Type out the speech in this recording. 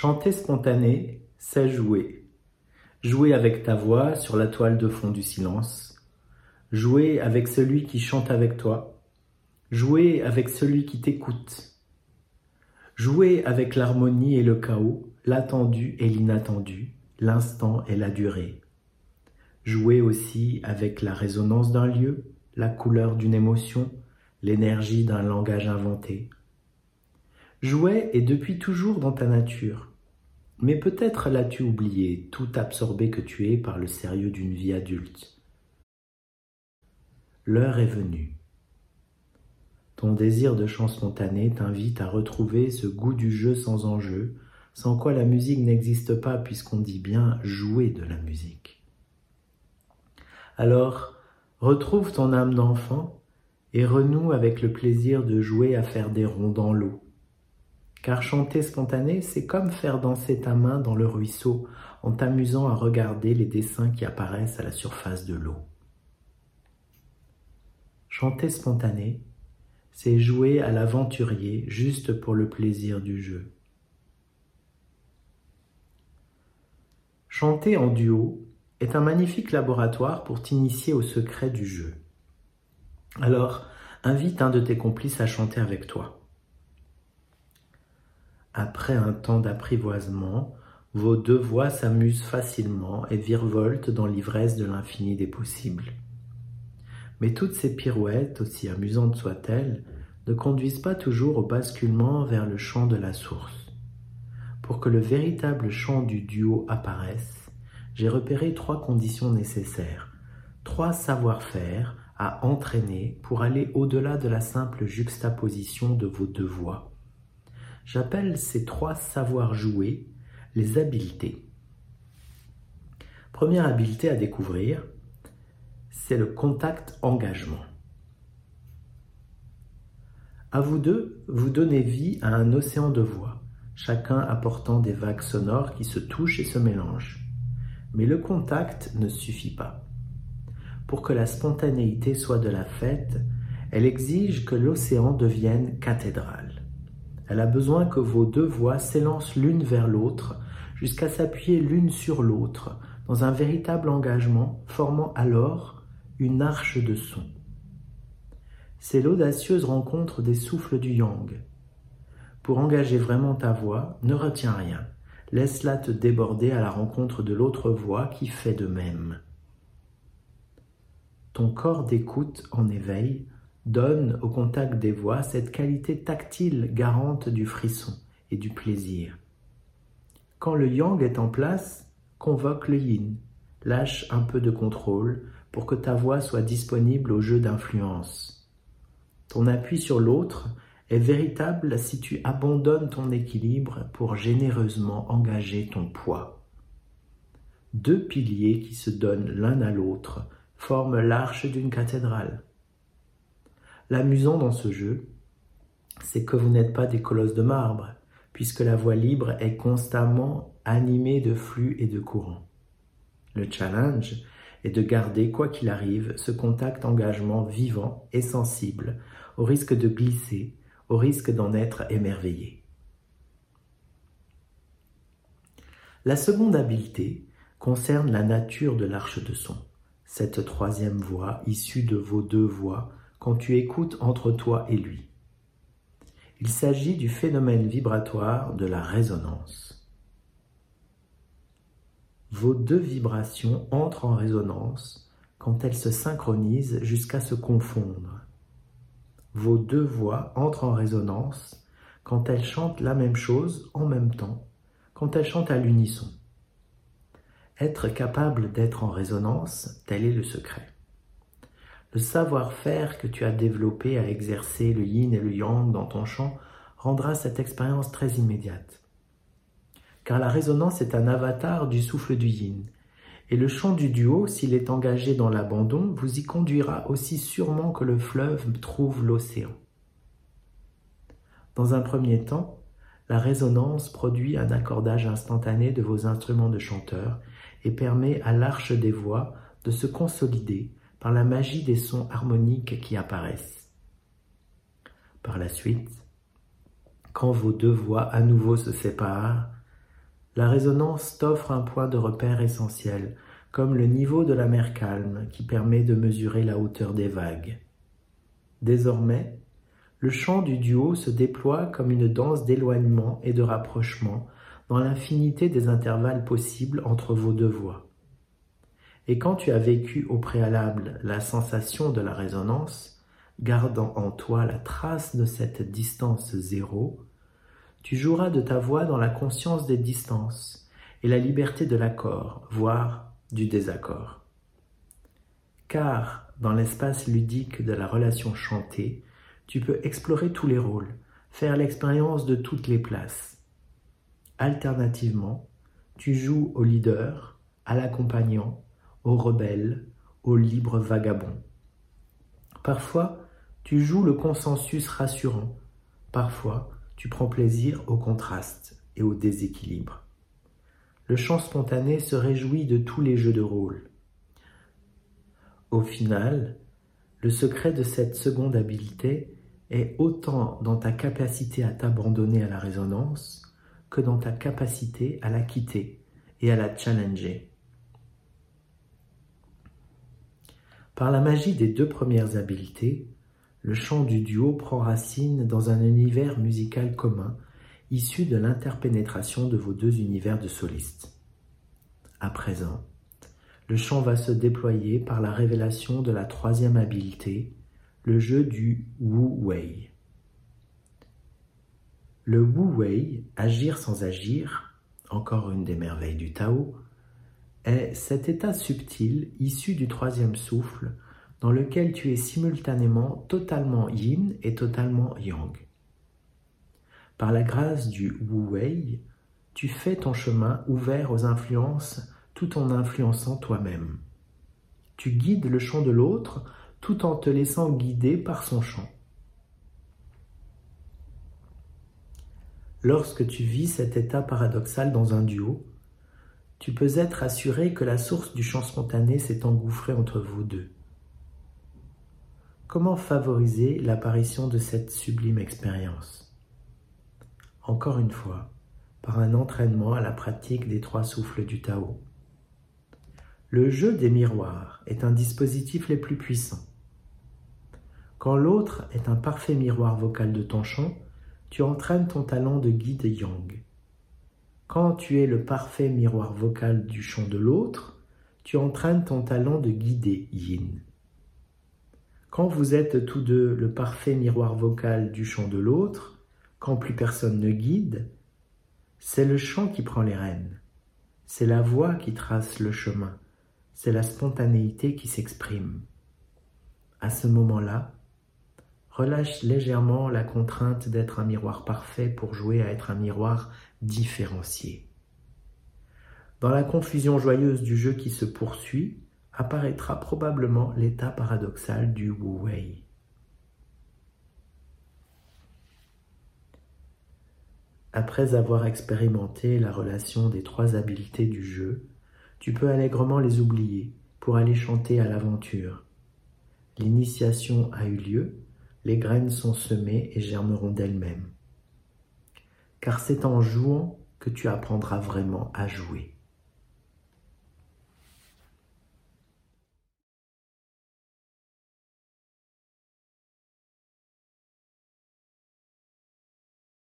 Chanter spontané, c'est jouer. Jouer avec ta voix sur la toile de fond du silence. Jouer avec celui qui chante avec toi. Jouer avec celui qui t'écoute. Jouer avec l'harmonie et le chaos, l'attendu et l'inattendu, l'instant et la durée. Jouer aussi avec la résonance d'un lieu, la couleur d'une émotion, l'énergie d'un langage inventé. Jouer est depuis toujours dans ta nature. Mais peut-être l'as-tu oublié, tout absorbé que tu es par le sérieux d'une vie adulte. L'heure est venue. Ton désir de chant spontané t'invite à retrouver ce goût du jeu sans enjeu, sans quoi la musique n'existe pas puisqu'on dit bien jouer de la musique. Alors, retrouve ton âme d'enfant et renoue avec le plaisir de jouer à faire des ronds dans l'eau, car chanter spontané, c'est comme faire danser ta main dans le ruisseau en t'amusant à regarder les dessins qui apparaissent à la surface de l'eau. Chanter spontané, c'est jouer à l'aventurier juste pour le plaisir du jeu. Chanter en duo est un magnifique laboratoire pour t'initier au secret du jeu. Alors, invite un de tes complices à chanter avec toi. Après un temps d'apprivoisement, vos deux voix s'amusent facilement et virevoltent dans l'ivresse de l'infini des possibles. Mais toutes ces pirouettes, aussi amusantes soient-elles, ne conduisent pas toujours au basculement vers le chant de la source. Pour que le véritable chant du duo apparaisse, j'ai repéré trois conditions nécessaires, trois savoir-faire à entraîner pour aller au-delà de la simple juxtaposition de vos deux voix. J'appelle ces trois savoirs joués les habiletés. Première habileté à découvrir, c'est le contact-engagement. À vous deux, vous donnez vie à un océan de voix, chacun apportant des vagues sonores qui se touchent et se mélangent. Mais le contact ne suffit pas. Pour que la spontanéité soit de la fête, elle exige que l'océan devienne cathédrale. Elle a besoin que vos deux voix s'élancent l'une vers l'autre jusqu'à s'appuyer l'une sur l'autre dans un véritable engagement formant alors une arche de son. C'est l'audacieuse rencontre des souffles du yang. Pour engager vraiment ta voix, ne retiens rien. Laisse-la te déborder à la rencontre de l'autre voix qui fait de même. Ton corps d'écoute en éveil donne au contact des voix cette qualité tactile garante du frisson et du plaisir. Quand le yang est en place, convoque le yin, lâche un peu de contrôle pour que ta voix soit disponible au jeu d'influence. Ton appui sur l'autre est véritable si tu abandonnes ton équilibre pour généreusement engager ton poids. Deux piliers qui se donnent l'un à l'autre forment l'arche d'une cathédrale. L'amusant dans ce jeu, c'est que vous n'êtes pas des colosses de marbre, puisque la voie libre est constamment animée de flux et de courants. Le challenge est de garder, quoi qu'il arrive, ce contact engagement vivant et sensible, au risque de glisser, au risque d'en être émerveillé. La seconde habileté concerne la nature de l'arche de son, cette troisième voie issue de vos deux voix quand tu écoutes entre toi et lui. Il s'agit du phénomène vibratoire de la résonance. Vos deux vibrations entrent en résonance quand elles se synchronisent jusqu'à se confondre. Vos deux voix entrent en résonance quand elles chantent la même chose en même temps, quand elles chantent à l'unisson. Être capable d'être en résonance, tel est le secret. Le savoir-faire que tu as développé à exercer le yin et le yang dans ton chant rendra cette expérience très immédiate. Car la résonance est un avatar du souffle du yin, et le chant du duo, s'il est engagé dans l'abandon, vous y conduira aussi sûrement que le fleuve trouve l'océan. Dans un premier temps, la résonance produit un accordage instantané de vos instruments de chanteur et permet à l'arche des voix de se consolider par la magie des sons harmoniques qui apparaissent. Par la suite, quand vos deux voix à nouveau se séparent, La résonance t'offre un point de repère essentiel, comme le niveau de la mer calme qui permet de mesurer la hauteur des vagues. Désormais, le chant du duo se déploie comme une danse d'éloignement et de rapprochement dans l'infinité des intervalles possibles entre vos deux voix. Et quand tu as vécu au préalable la sensation de la résonance, gardant en toi la trace de cette distance zéro, tu joueras de ta voix dans la conscience des distances et la liberté de l'accord, voire du désaccord. Car, dans l'espace ludique de la relation chantée, tu peux explorer tous les rôles, faire l'expérience de toutes les places. Alternativement, tu joues au leader, à l'accompagnant, au rebelle, au libre vagabond. Parfois, tu joues le consensus rassurant, parfois, tu prends plaisir au contraste et au déséquilibre. Le chant spontané se réjouit de tous les jeux de rôle. Au final, le secret de cette seconde habileté est autant dans ta capacité à t'abandonner à la résonance que dans ta capacité à la quitter et à la challenger. Par la magie des deux premières habiletés, le chant du duo prend racine dans un univers musical commun, issu de l'interpénétration de vos deux univers de solistes. À présent, le chant va se déployer par la révélation de la troisième habileté, le jeu du Wu Wei. Le Wu Wei, agir sans agir, encore une des merveilles du Tao, est cet état subtil issu du troisième souffle dans lequel tu es simultanément totalement yin et totalement yang. Par la grâce du Wu Wei, tu fais ton chemin ouvert aux influences tout en influençant toi-même. Tu guides le chant de l'autre tout en te laissant guider par son chant. Lorsque tu vis cet état paradoxal dans un duo, tu peux être assuré que la source du chant spontané s'est engouffrée entre vous deux. Comment favoriser l'apparition de cette sublime expérience? Encore une fois, par un entraînement à la pratique des trois souffles du Tao. Le jeu des miroirs est un dispositif les plus puissants. Quand l'autre est un parfait miroir vocal de ton chant, tu entraînes ton talent de guide yang. Quand tu es le parfait miroir vocal du chant de l'autre, tu entraînes ton talent de guider yin. Quand vous êtes tous deux le parfait miroir vocal du chant de l'autre, quand plus personne ne guide, c'est le chant qui prend les rênes, c'est la voix qui trace le chemin, c'est la spontanéité qui s'exprime. À ce moment-là, relâche légèrement la contrainte d'être un miroir parfait pour jouer à être un miroir différencié. Dans la confusion joyeuse du jeu qui se poursuit, apparaîtra probablement l'état paradoxal du Wu Wei. Après avoir expérimenté la relation des trois habiletés du jeu, tu peux allègrement les oublier pour aller chanter à l'aventure. L'initiation a eu lieu, les graines sont semées et germeront d'elles-mêmes. Car c'est en jouant que tu apprendras vraiment à jouer.